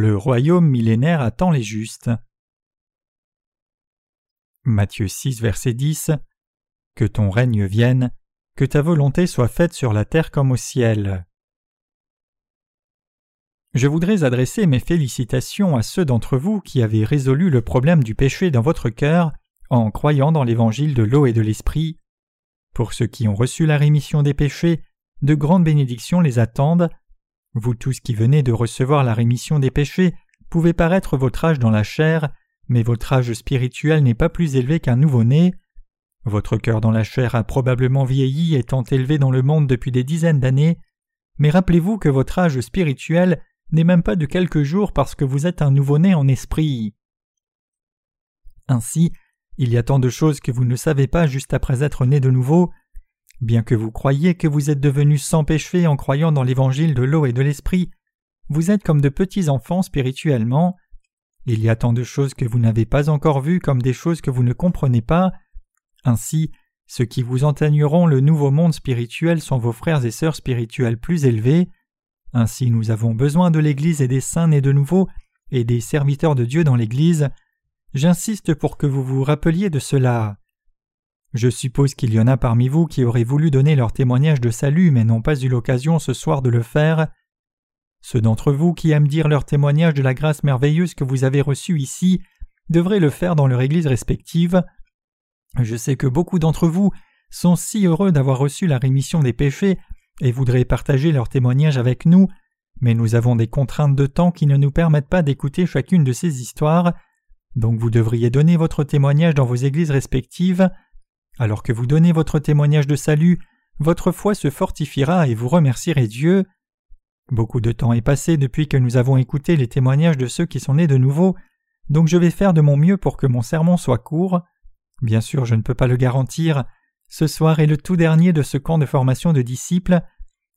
Le royaume millénaire attend les justes. Matthieu 6, verset 10 Que ton règne vienne, que ta volonté soit faite sur la terre comme au ciel. Je voudrais adresser mes félicitations à ceux d'entre vous qui avez résolu le problème du péché dans votre cœur en croyant dans l'évangile de l'eau et de l'esprit. Pour ceux qui ont reçu la rémission des péchés, de grandes bénédictions les attendent. Vous tous qui venez de recevoir la rémission des péchés pouvez paraître votre âge dans la chair, mais votre âge spirituel n'est pas plus élevé qu'un nouveau-né. Votre cœur dans la chair a probablement vieilli étant élevé dans le monde depuis des dizaines d'années, mais rappelez-vous que votre âge spirituel n'est même pas de quelques jours parce que vous êtes un nouveau-né en esprit. Ainsi, il y a tant de choses que vous ne savez pas juste après être né de nouveau. Bien que vous croyiez que vous êtes devenu sans péché en croyant dans l'évangile de l'eau et de l'esprit, vous êtes comme de petits enfants spirituellement. Il y a tant de choses que vous n'avez pas encore vues comme des choses que vous ne comprenez pas. Ainsi, ceux qui vous enseigneront le nouveau monde spirituel sont vos frères et sœurs spirituels plus élevés. Ainsi nous avons besoin de l'Église et des saints nés de nouveau et des serviteurs de Dieu dans l'Église. J'insiste pour que vous vous rappeliez de cela. Je suppose qu'il y en a parmi vous qui auraient voulu donner leur témoignage de salut mais n'ont pas eu l'occasion ce soir de le faire. Ceux d'entre vous qui aiment dire leur témoignage de la grâce merveilleuse que vous avez reçue ici devraient le faire dans leur Église respective. Je sais que beaucoup d'entre vous sont si heureux d'avoir reçu la rémission des péchés et voudraient partager leur témoignage avec nous, mais nous avons des contraintes de temps qui ne nous permettent pas d'écouter chacune de ces histoires, donc vous devriez donner votre témoignage dans vos églises respectives. Alors que vous donnez votre témoignage de salut, votre foi se fortifiera et vous remercierez Dieu. Beaucoup de temps est passé depuis que nous avons écouté les témoignages de ceux qui sont nés de nouveau, donc je vais faire de mon mieux pour que mon sermon soit court. Bien sûr, je ne peux pas le garantir, ce soir est le tout dernier de ce camp de formation de disciples.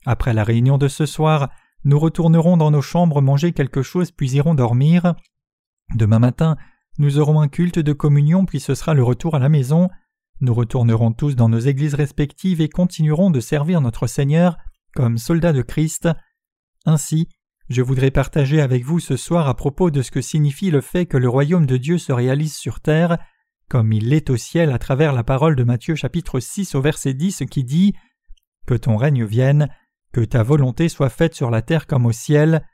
Après la réunion de ce soir, nous retournerons dans nos chambres manger quelque chose puis irons dormir. Demain matin, nous aurons un culte de communion puis ce sera le retour à la maison. Nous retournerons tous dans nos églises respectives et continuerons de servir notre Seigneur comme soldats de Christ. Ainsi, je voudrais partager avec vous ce soir à propos de ce que signifie le fait que le royaume de Dieu se réalise sur terre comme il l'est au ciel à travers la parole de Matthieu chapitre 6 au verset 10 qui dit Que ton règne vienne, que ta volonté soit faite sur la terre comme au ciel.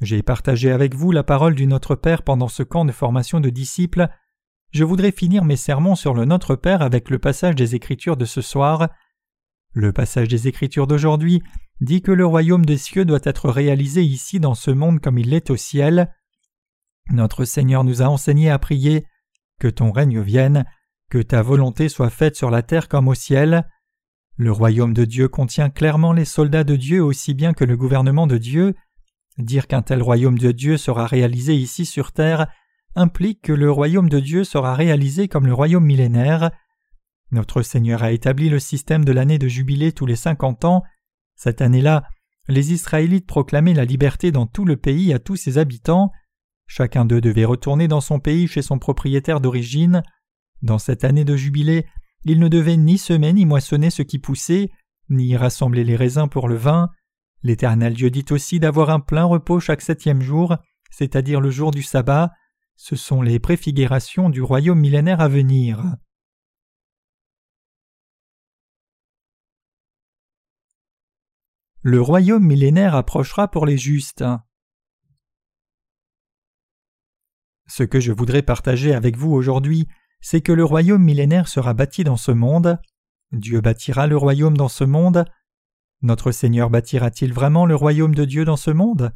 J'ai partagé avec vous la parole du Notre Père pendant ce camp de formation de disciples. Je voudrais finir mes sermons sur le Notre Père avec le passage des Écritures de ce soir. Le passage des Écritures d'aujourd'hui dit que le royaume des cieux doit être réalisé ici dans ce monde comme il l'est au ciel. Notre Seigneur nous a enseigné à prier que ton règne vienne, que ta volonté soit faite sur la terre comme au ciel. Le royaume de Dieu contient clairement les soldats de Dieu aussi bien que le gouvernement de Dieu. Dire qu'un tel royaume de Dieu sera réalisé ici sur terre implique que le royaume de Dieu sera réalisé comme le royaume millénaire. Notre Seigneur a établi le système de l'année de jubilé tous les cinquante ans. Cette année-là, les Israélites proclamaient la liberté dans tout le pays à tous ses habitants. Chacun d'eux devait retourner dans son pays chez son propriétaire d'origine. Dans cette année de jubilé, il ne devait ni semer ni moissonner ce qui poussait, ni rassembler les raisins pour le vin. L'Éternel Dieu dit aussi d'avoir un plein repos chaque septième jour, c'est-à-dire le jour du sabbat. Ce sont les préfigurations du royaume millénaire à venir. Le royaume millénaire approchera pour les justes. Ce que je voudrais partager avec vous aujourd'hui, c'est que le royaume millénaire sera bâti dans ce monde. Dieu bâtira le royaume dans ce monde. Notre Seigneur bâtira-t-il vraiment le royaume de Dieu dans ce monde?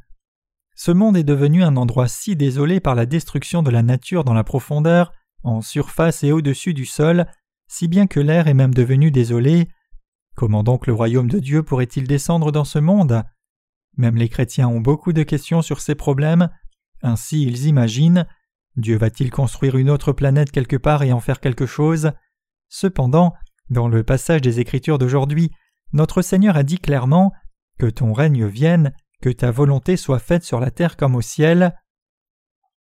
Ce monde est devenu un endroit si désolé par la destruction de la nature dans la profondeur, en surface et au-dessus du sol, si bien que l'air est même devenu désolé. Comment donc le royaume de Dieu pourrait-il descendre dans ce monde? Même les chrétiens ont beaucoup de questions sur ces problèmes, ainsi ils imaginent Dieu va-t-il construire une autre planète quelque part et en faire quelque chose? Cependant, dans le passage des Écritures d'aujourd'hui, notre Seigneur a dit clairement Que ton règne vienne, que ta volonté soit faite sur la terre comme au ciel.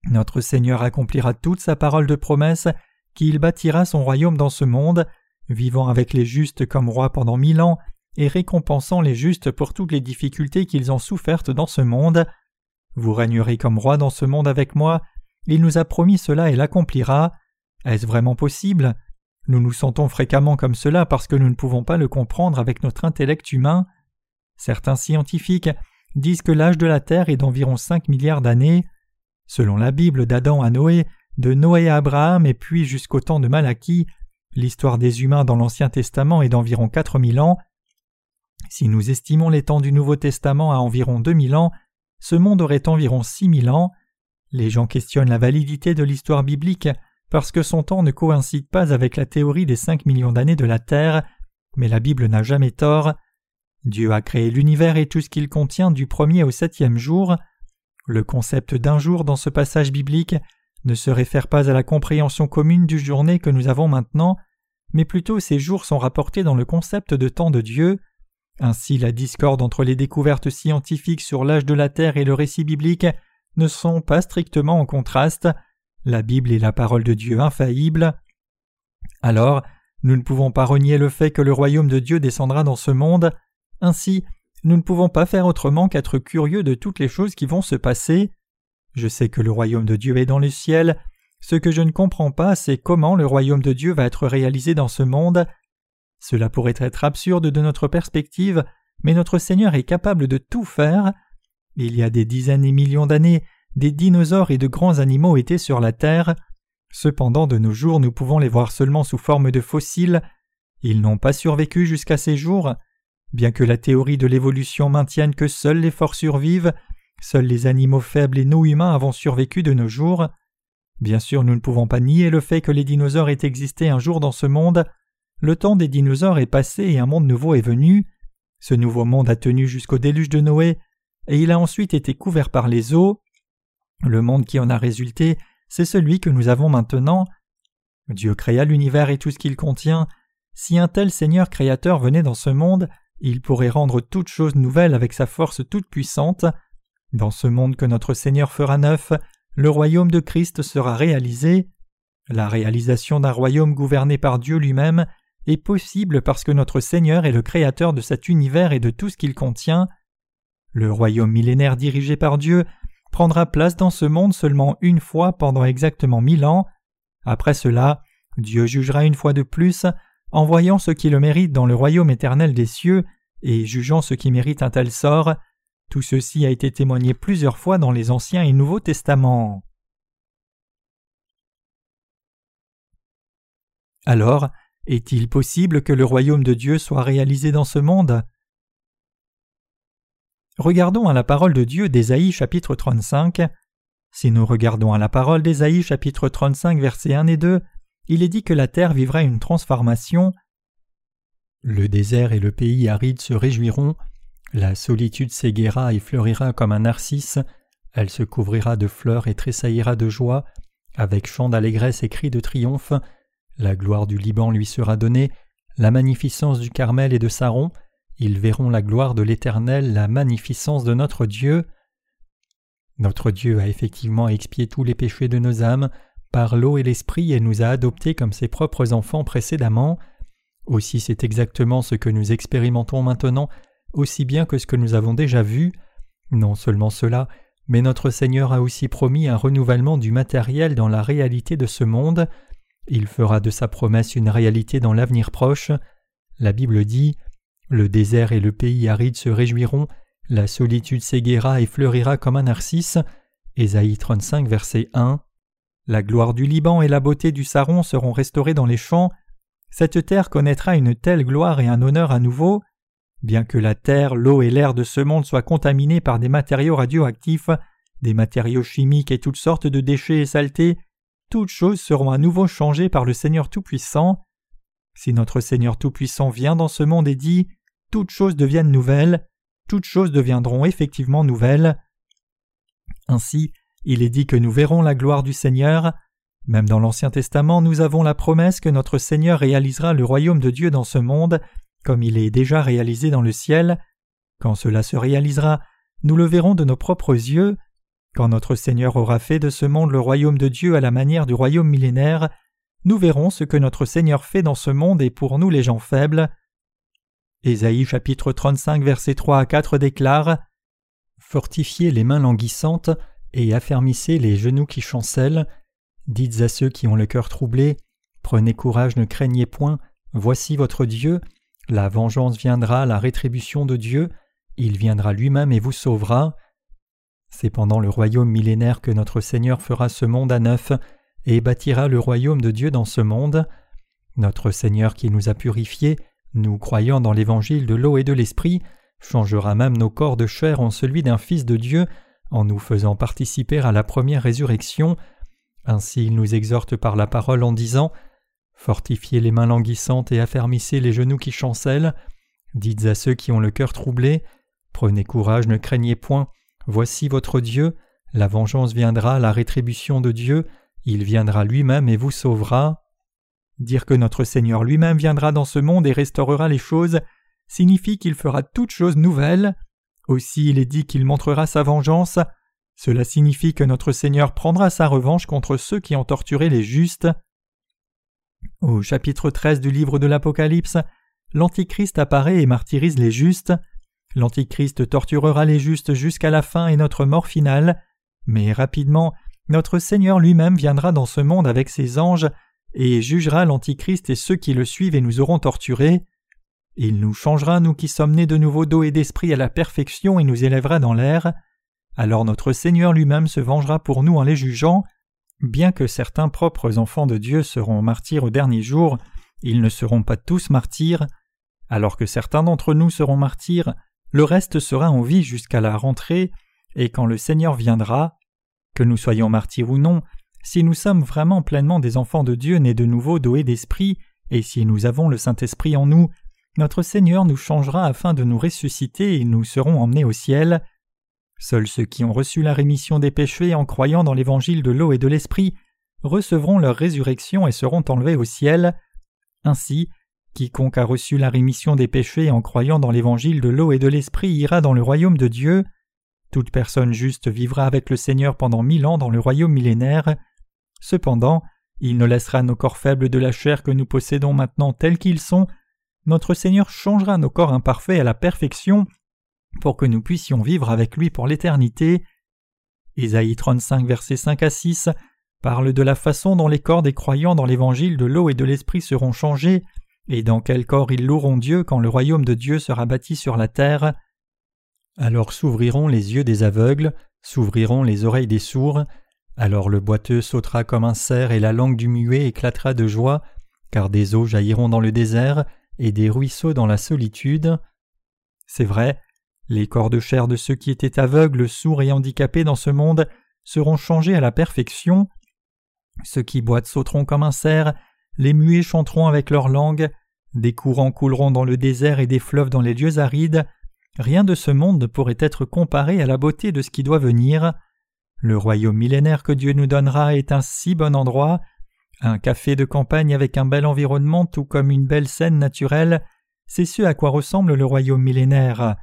Notre Seigneur accomplira toute sa parole de promesse qu'il bâtira son royaume dans ce monde, vivant avec les justes comme roi pendant mille ans et récompensant les justes pour toutes les difficultés qu'ils ont souffertes dans ce monde. Vous régnerez comme roi dans ce monde avec moi, il nous a promis cela et l'accomplira. Est-ce vraiment possible? Nous nous sentons fréquemment comme cela parce que nous ne pouvons pas le comprendre avec notre intellect humain. Certains scientifiques disent que l'âge de la Terre est d'environ 5 milliards d'années. Selon la Bible d'Adam à Noé, de Noé à Abraham et puis jusqu'au temps de Malachie, l'histoire des humains dans l'Ancien Testament est d'environ 4000 ans. Si nous estimons les temps du Nouveau Testament à environ 2000 ans, ce monde aurait environ 6000 ans. Les gens questionnent la validité de l'histoire biblique parce que son temps ne coïncide pas avec la théorie des 5 millions d'années de la Terre, mais la Bible n'a jamais tort. Dieu a créé l'univers et tout ce qu'il contient du premier au septième jour. Le concept d'un jour dans ce passage biblique ne se réfère pas à la compréhension commune du journée que nous avons maintenant, mais plutôt ces jours sont rapportés dans le concept de temps de Dieu. Ainsi la discorde entre les découvertes scientifiques sur l'âge de la Terre et le récit biblique ne sont pas strictement en contraste. La Bible est la parole de Dieu infaillible. Alors, nous ne pouvons pas renier le fait que le royaume de Dieu descendra dans ce monde. Ainsi, nous ne pouvons pas faire autrement qu'être curieux de toutes les choses qui vont se passer. Je sais que le royaume de Dieu est dans le ciel. Ce que je ne comprends pas, c'est comment le royaume de Dieu va être réalisé dans ce monde. Cela pourrait être absurde de notre perspective, mais notre Seigneur est capable de tout faire. Il y a des dizaines et millions d'années, des dinosaures et de grands animaux étaient sur la Terre. Cependant, de nos jours, nous pouvons les voir seulement sous forme de fossiles. Ils n'ont pas survécu jusqu'à ces jours. Bien que la théorie de l'évolution maintienne que seuls les forts survivent, seuls les animaux faibles et nous humains avons survécu de nos jours. Bien sûr, nous ne pouvons pas nier le fait que les dinosaures aient existé un jour dans ce monde. Le temps des dinosaures est passé et un monde nouveau est venu. Ce nouveau monde a tenu jusqu'au déluge de Noé, et il a ensuite été couvert par les eaux. Le monde qui en a résulté, c'est celui que nous avons maintenant. Dieu créa l'univers et tout ce qu'il contient. Si un tel Seigneur créateur venait dans ce monde, il pourrait rendre toute chose nouvelle avec sa force toute puissante. Dans ce monde que notre Seigneur fera neuf, le royaume de Christ sera réalisé. La réalisation d'un royaume gouverné par Dieu lui-même est possible parce que notre Seigneur est le créateur de cet univers et de tout ce qu'il contient. Le royaume millénaire dirigé par Dieu prendra place dans ce monde seulement une fois pendant exactement mille ans. Après cela, Dieu jugera une fois de plus en voyant ce qui le mérite dans le royaume éternel des cieux et jugeant ce qui mérite un tel sort. Tout ceci a été témoigné plusieurs fois dans les Anciens et Nouveaux Testaments. Alors, est-il possible que le royaume de Dieu soit réalisé dans ce monde? Regardons à la parole de Dieu d'Ésaïe chapitre 35. Si nous regardons à la parole d'Ésaïe chapitre 35 versets 1 et 2, il est dit que la terre vivra une transformation. Le désert et le pays aride se réjouiront, la solitude s'éguera et fleurira comme un narcisse, elle se couvrira de fleurs et tressaillira de joie, avec chants d'allégresse et cris de triomphe, la gloire du Liban lui sera donnée, la magnificence du Carmel et de Saron, ils verront la gloire de l'Éternel, la magnificence de notre Dieu. Notre Dieu a effectivement expié tous les péchés de nos âmes, par l'eau et l'esprit et nous a adoptés comme ses propres enfants précédemment. Aussi c'est exactement ce que nous expérimentons maintenant, aussi bien que ce que nous avons déjà vu. Non seulement cela, mais notre Seigneur a aussi promis un renouvellement du matériel dans la réalité de ce monde. Il fera de sa promesse une réalité dans l'avenir proche. La Bible dit Le désert et le pays aride se réjouiront, la solitude s'éguera et fleurira comme un narcisse. Ésaïe 35, verset 1. La gloire du Liban et la beauté du Saron seront restaurées dans les champs. Cette terre connaîtra une telle gloire et un honneur à nouveau. Bien que la terre, l'eau et l'air de ce monde soient contaminés par des matériaux radioactifs, des matériaux chimiques et toutes sortes de déchets et saletés, toutes choses seront à nouveau changées par le Seigneur Tout-Puissant. Si notre Seigneur Tout-Puissant vient dans ce monde et dit Toutes choses deviennent nouvelles, toutes choses deviendront effectivement nouvelles. Ainsi, il est dit que nous verrons la gloire du Seigneur. Même dans l'Ancien Testament, nous avons la promesse que notre Seigneur réalisera le royaume de Dieu dans ce monde, comme il est déjà réalisé dans le ciel. Quand cela se réalisera, nous le verrons de nos propres yeux. Quand notre Seigneur aura fait de ce monde le royaume de Dieu à la manière du royaume millénaire, nous verrons ce que notre Seigneur fait dans ce monde et pour nous les gens faibles. Ésaïe chapitre 35 versets 3 à 4 déclare Fortifiez les mains languissantes et affermissez les genoux qui chancellent. Dites à ceux qui ont le cœur troublé Prenez courage, ne craignez point, voici votre Dieu. La vengeance viendra, la rétribution de Dieu, il viendra lui-même et vous sauvera. C'est pendant le royaume millénaire que notre Seigneur fera ce monde à neuf et bâtira le royaume de Dieu dans ce monde. Notre Seigneur qui nous a purifiés, nous croyant dans l'évangile de l'eau et de l'esprit, changera même nos corps de chair en celui d'un Fils de Dieu, en nous faisant participer à la première résurrection. Ainsi il nous exhorte par la parole en disant Fortifiez les mains languissantes et affermissez les genoux qui chancellent. Dites à ceux qui ont le cœur troublé Prenez courage, ne craignez point, voici votre Dieu, la vengeance viendra, la rétribution de Dieu, il viendra lui-même et vous sauvera. Dire que notre Seigneur lui-même viendra dans ce monde et restaurera les choses signifie qu'il fera toutes choses nouvelles. Aussi il est dit qu'il montrera sa vengeance. Cela signifie que notre Seigneur prendra sa revanche contre ceux qui ont torturé les justes. Au chapitre 13 du livre de l'Apocalypse, l'Antichrist apparaît et martyrise les justes. L'Antichrist torturera les justes jusqu'à la fin et notre mort finale, mais rapidement, notre Seigneur lui-même viendra dans ce monde avec ses anges et jugera l'Antichrist et ceux qui le suivent et nous auront torturés. Il nous changera, nous qui sommes nés de nouveau d'eau et d'esprit, à la perfection et nous élèvera dans l'air. Alors notre Seigneur lui-même se vengera pour nous en les jugeant. Bien que certains propres enfants de Dieu seront martyrs au dernier jour, ils ne seront pas tous martyrs. Alors que certains d'entre nous seront martyrs, le reste sera en vie jusqu'à la rentrée, et quand le Seigneur viendra, que nous soyons martyrs ou non, si nous sommes vraiment pleinement des enfants de Dieu nés de nouveau et d'esprit, et si nous avons le Saint-Esprit en nous, notre Seigneur nous changera afin de nous ressusciter et nous serons emmenés au ciel. Seuls ceux qui ont reçu la rémission des péchés en croyant dans l'évangile de l'eau et de l'esprit recevront leur résurrection et seront enlevés au ciel. Ainsi, quiconque a reçu la rémission des péchés en croyant dans l'évangile de l'eau et de l'esprit ira dans le royaume de Dieu. Toute personne juste vivra avec le Seigneur pendant mille ans dans le royaume millénaire. Cependant, il ne laissera nos corps faibles de la chair que nous possédons maintenant tels qu'ils sont. Notre Seigneur changera nos corps imparfaits à la perfection pour que nous puissions vivre avec lui pour l'éternité. Ésaïe 35, versets 5 à 6 parle de la façon dont les corps des croyants dans l'évangile de l'eau et de l'esprit seront changés, et dans quel corps ils loueront Dieu quand le royaume de Dieu sera bâti sur la terre. Alors s'ouvriront les yeux des aveugles, s'ouvriront les oreilles des sourds, alors le boiteux sautera comme un cerf et la langue du muet éclatera de joie, car des eaux jailliront dans le désert et des ruisseaux dans la solitude. C'est vrai, les corps de chair de ceux qui étaient aveugles, sourds et handicapés dans ce monde seront changés à la perfection. Ceux qui boitent sauteront comme un cerf, les muets chanteront avec leur langue, des courants couleront dans le désert et des fleuves dans les lieux arides. Rien de ce monde ne pourrait être comparé à la beauté de ce qui doit venir. Le royaume millénaire que Dieu nous donnera est un si bon endroit, un café de campagne avec un bel environnement tout comme une belle scène naturelle, c'est ce à quoi ressemble le royaume millénaire.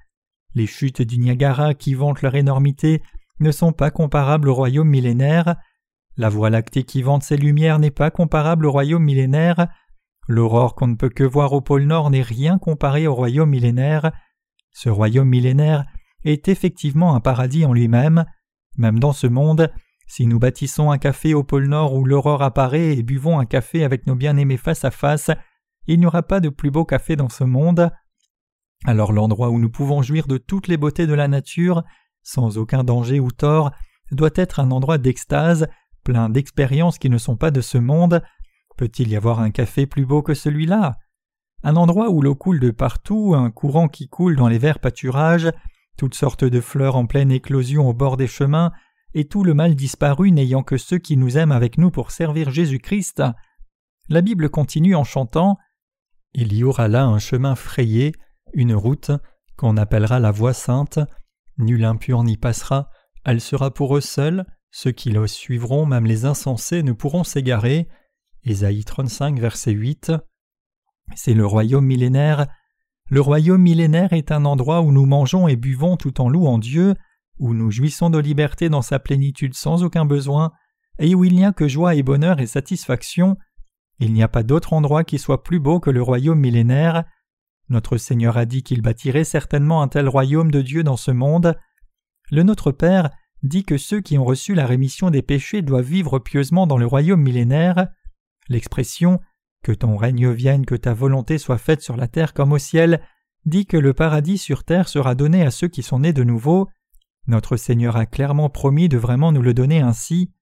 Les chutes du Niagara qui vantent leur énormité ne sont pas comparables au royaume millénaire. La voie lactée qui vante ses lumières n'est pas comparable au royaume millénaire. L'aurore qu'on ne peut que voir au pôle Nord n'est rien comparé au royaume millénaire. Ce royaume millénaire est effectivement un paradis en lui-même. Même dans ce monde, si nous bâtissons un café au pôle Nord où l'aurore apparaît et buvons un café avec nos bien-aimés face à face, il n'y aura pas de plus beau café dans ce monde. Alors l'endroit où nous pouvons jouir de toutes les beautés de la nature, sans aucun danger ou tort, doit être un endroit d'extase, plein d'expériences qui ne sont pas de ce monde. Peut-il y avoir un café plus beau que celui-là? Un endroit où l'eau coule de partout, un courant qui coule dans les verts pâturages, toutes sortes de fleurs en pleine éclosion au bord des chemins, et tout le mal disparu n'ayant que ceux qui nous aiment avec nous pour servir Jésus-Christ. La Bible continue en chantant Il y aura là un chemin frayé, une route, qu'on appellera la voie sainte, nul impur n'y passera, elle sera pour eux seuls, ceux qui la suivront, même les insensés, ne pourront s'égarer. Ésaïe 35, verset 8. C'est le royaume millénaire le royaume millénaire est un endroit où nous mangeons et buvons tout en louant Dieu, où nous jouissons de liberté dans sa plénitude sans aucun besoin, et où il n'y a que joie et bonheur et satisfaction. Il n'y a pas d'autre endroit qui soit plus beau que le royaume millénaire. Notre Seigneur a dit qu'il bâtirait certainement un tel royaume de Dieu dans ce monde. le Notre Père dit que ceux qui ont reçu la rémission des péchés doivent vivre pieusement dans le royaume millénaire. L'expression Que ton règne vienne, que ta volonté soit faite sur la terre comme au ciel dit que le paradis sur terre sera donné à ceux qui sont nés de nouveau. Notre Seigneur a clairement promis de vraiment nous le donner ainsi.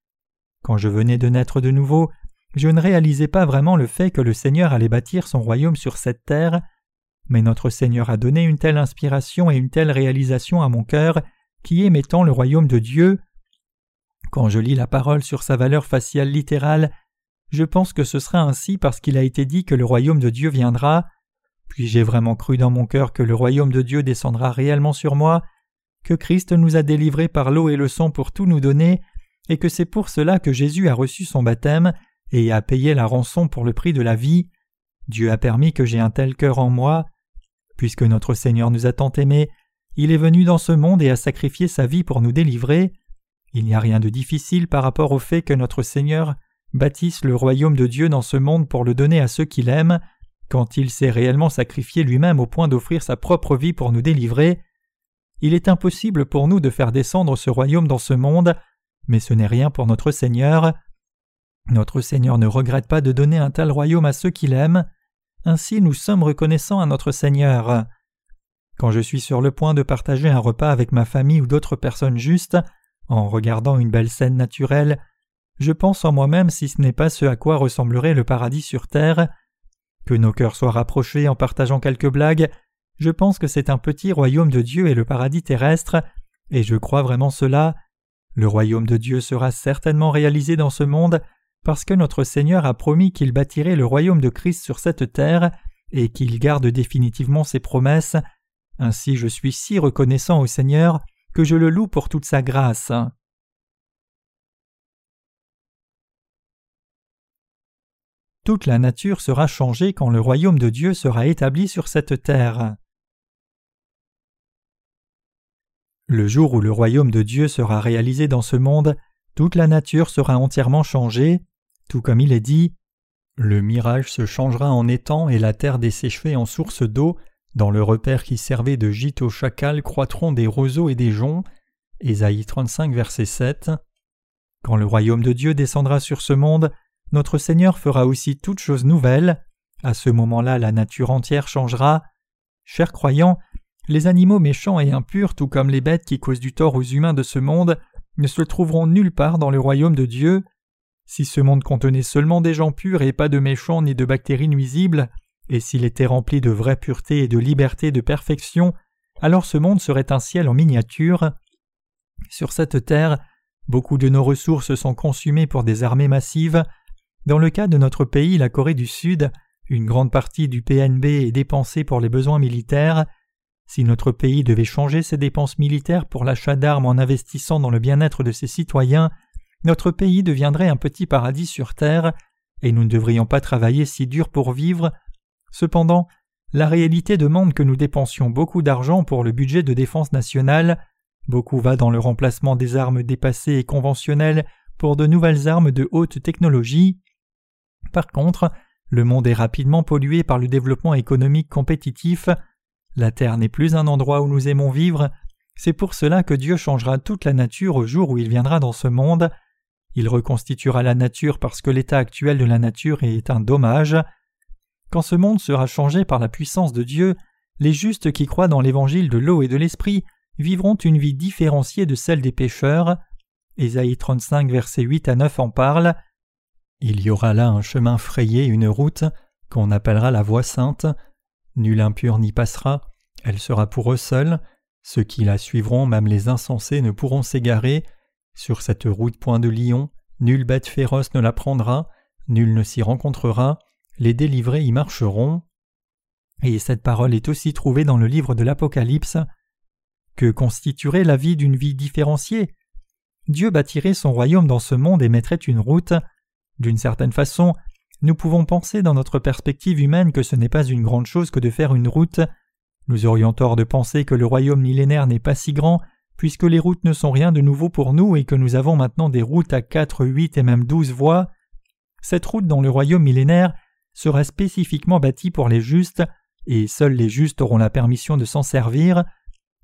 Quand je venais de naître de nouveau, je ne réalisais pas vraiment le fait que le Seigneur allait bâtir son royaume sur cette terre, mais notre Seigneur a donné une telle inspiration et une telle réalisation à mon cœur qui est le royaume de Dieu. Quand je lis la parole sur sa valeur faciale littérale, je pense que ce sera ainsi parce qu'il a été dit que le royaume de Dieu viendra. Puis j'ai vraiment cru dans mon cœur que le royaume de Dieu descendra réellement sur moi, que Christ nous a délivrés par l'eau et le sang pour tout nous donner, et que c'est pour cela que Jésus a reçu son baptême et a payé la rançon pour le prix de la vie. Dieu a permis que j'ai un tel cœur en moi. Puisque notre Seigneur nous a tant aimés, il est venu dans ce monde et a sacrifié sa vie pour nous délivrer. Il n'y a rien de difficile par rapport au fait que notre Seigneur bâtisse le royaume de Dieu dans ce monde pour le donner à ceux qu'il aime, quand il s'est réellement sacrifié lui-même au point d'offrir sa propre vie pour nous délivrer. Il est impossible pour nous de faire descendre ce royaume dans ce monde, mais ce n'est rien pour notre Seigneur. Notre Seigneur ne regrette pas de donner un tel royaume à ceux qu'il aime. Ainsi nous sommes reconnaissants à notre Seigneur. Quand je suis sur le point de partager un repas avec ma famille ou d'autres personnes justes, en regardant une belle scène naturelle, je pense en moi-même si ce n'est pas ce à quoi ressemblerait le paradis sur terre. Que nos cœurs soient rapprochés en partageant quelques blagues, je pense que c'est un petit royaume de Dieu et le paradis terrestre, et je crois vraiment cela. Le royaume de Dieu sera certainement réalisé dans ce monde parce que notre Seigneur a promis qu'il bâtirait le royaume de Christ sur cette terre et qu'il garde définitivement ses promesses. Ainsi je suis si reconnaissant au Seigneur que je le loue pour toute sa grâce. Toute la nature sera changée quand le royaume de Dieu sera établi sur cette terre. Le jour où le royaume de Dieu sera réalisé dans ce monde, toute la nature sera entièrement changée, tout comme il est dit Le mirage se changera en étang et la terre desséchée en source d'eau, dans le repère qui servait de gîte aux chacals croîtront des roseaux et des joncs. Ésaïe 35, verset 7. Quand le royaume de Dieu descendra sur ce monde, notre Seigneur fera aussi toutes choses nouvelles. À ce moment-là, la nature entière changera. Chers croyants, les animaux méchants et impurs, tout comme les bêtes qui causent du tort aux humains de ce monde, ne se trouveront nulle part dans le royaume de Dieu. Si ce monde contenait seulement des gens purs et pas de méchants ni de bactéries nuisibles, et s'il était rempli de vraie pureté et de liberté de perfection, alors ce monde serait un ciel en miniature. Sur cette terre, beaucoup de nos ressources sont consumées pour des armées massives, dans le cas de notre pays, la Corée du Sud, une grande partie du PNB est dépensée pour les besoins militaires. Si notre pays devait changer ses dépenses militaires pour l'achat d'armes en investissant dans le bien-être de ses citoyens, notre pays deviendrait un petit paradis sur terre, et nous ne devrions pas travailler si dur pour vivre. Cependant, la réalité demande que nous dépensions beaucoup d'argent pour le budget de défense nationale, beaucoup va dans le remplacement des armes dépassées et conventionnelles pour de nouvelles armes de haute technologie. Par contre, le monde est rapidement pollué par le développement économique compétitif. La Terre n'est plus un endroit où nous aimons vivre. C'est pour cela que Dieu changera toute la nature au jour où il viendra dans ce monde. Il reconstituera la nature parce que l'état actuel de la nature est un dommage. Quand ce monde sera changé par la puissance de Dieu, les justes qui croient dans l'évangile de l'eau et de l'esprit vivront une vie différenciée de celle des pécheurs. Ésaïe 35, versets 8 à 9 en parle. Il y aura là un chemin frayé, une route, qu'on appellera la voie sainte. Nul impur n'y passera, elle sera pour eux seuls. Ceux qui la suivront, même les insensés, ne pourront s'égarer. Sur cette route point de lion, nulle bête féroce ne la prendra, nul ne s'y rencontrera, les délivrés y marcheront. Et cette parole est aussi trouvée dans le livre de l'Apocalypse. Que constituerait la vie d'une vie différenciée? Dieu bâtirait son royaume dans ce monde et mettrait une route. D'une certaine façon, nous pouvons penser dans notre perspective humaine que ce n'est pas une grande chose que de faire une route. Nous aurions tort de penser que le royaume millénaire n'est pas si grand, puisque les routes ne sont rien de nouveau pour nous et que nous avons maintenant des routes à quatre, huit et même douze voies. Cette route dans le royaume millénaire sera spécifiquement bâtie pour les justes, et seuls les justes auront la permission de s'en servir.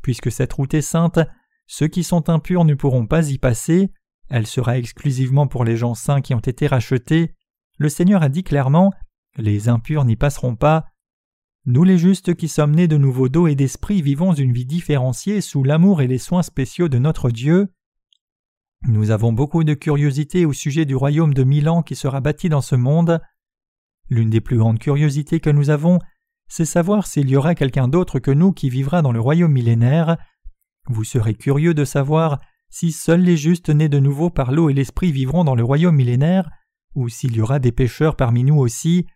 Puisque cette route est sainte, ceux qui sont impurs ne pourront pas y passer, elle sera exclusivement pour les gens saints qui ont été rachetés. Le Seigneur a dit clairement Les impurs n'y passeront pas. Nous les justes qui sommes nés de nouveau d'eau et d'esprit vivons une vie différenciée sous l'amour et les soins spéciaux de notre Dieu. Nous avons beaucoup de curiosité au sujet du royaume de Milan qui sera bâti dans ce monde. L'une des plus grandes curiosités que nous avons, c'est savoir s'il y aura quelqu'un d'autre que nous qui vivra dans le royaume millénaire. Vous serez curieux de savoir si seuls les justes nés de nouveau par l'eau et l'esprit vivront dans le royaume millénaire, ou s'il y aura des pécheurs parmi nous aussi.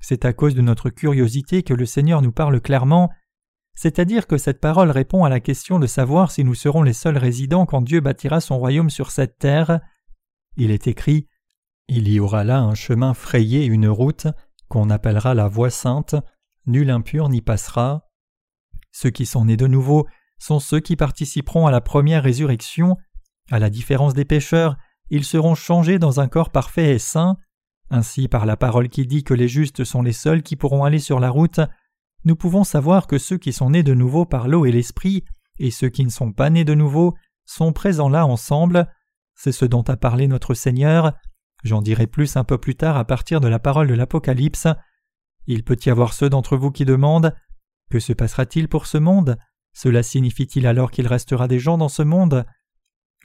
C'est à cause de notre curiosité que le Seigneur nous parle clairement, c'est-à-dire que cette parole répond à la question de savoir si nous serons les seuls résidents quand Dieu bâtira son royaume sur cette terre. Il est écrit Il y aura là un chemin frayé, une route, qu'on appellera la voie sainte, nul impur n'y passera. Ceux qui sont nés de nouveau sont ceux qui participeront à la première résurrection. À la différence des pécheurs, ils seront changés dans un corps parfait et saint. Ainsi, par la parole qui dit que les justes sont les seuls qui pourront aller sur la route, nous pouvons savoir que ceux qui sont nés de nouveau par l'eau et l'esprit, et ceux qui ne sont pas nés de nouveau, sont présents là ensemble. C'est ce dont a parlé notre Seigneur. J'en dirai plus un peu plus tard à partir de la parole de l'Apocalypse. Il peut y avoir ceux d'entre vous qui demandent Que se passera-t-il pour ce monde? Cela signifie-t-il alors qu'il restera des gens dans ce monde?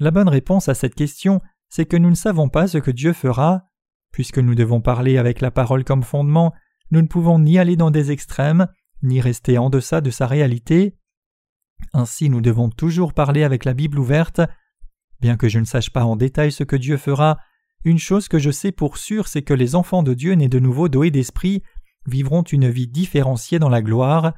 La bonne réponse à cette question, c'est que nous ne savons pas ce que Dieu fera. Puisque nous devons parler avec la parole comme fondement, nous ne pouvons ni aller dans des extrêmes, ni rester en deçà de sa réalité. Ainsi nous devons toujours parler avec la Bible ouverte. Bien que je ne sache pas en détail ce que Dieu fera, une chose que je sais pour sûr, c'est que les enfants de Dieu nés de nouveau et d'esprit vivront une vie différenciée dans la gloire.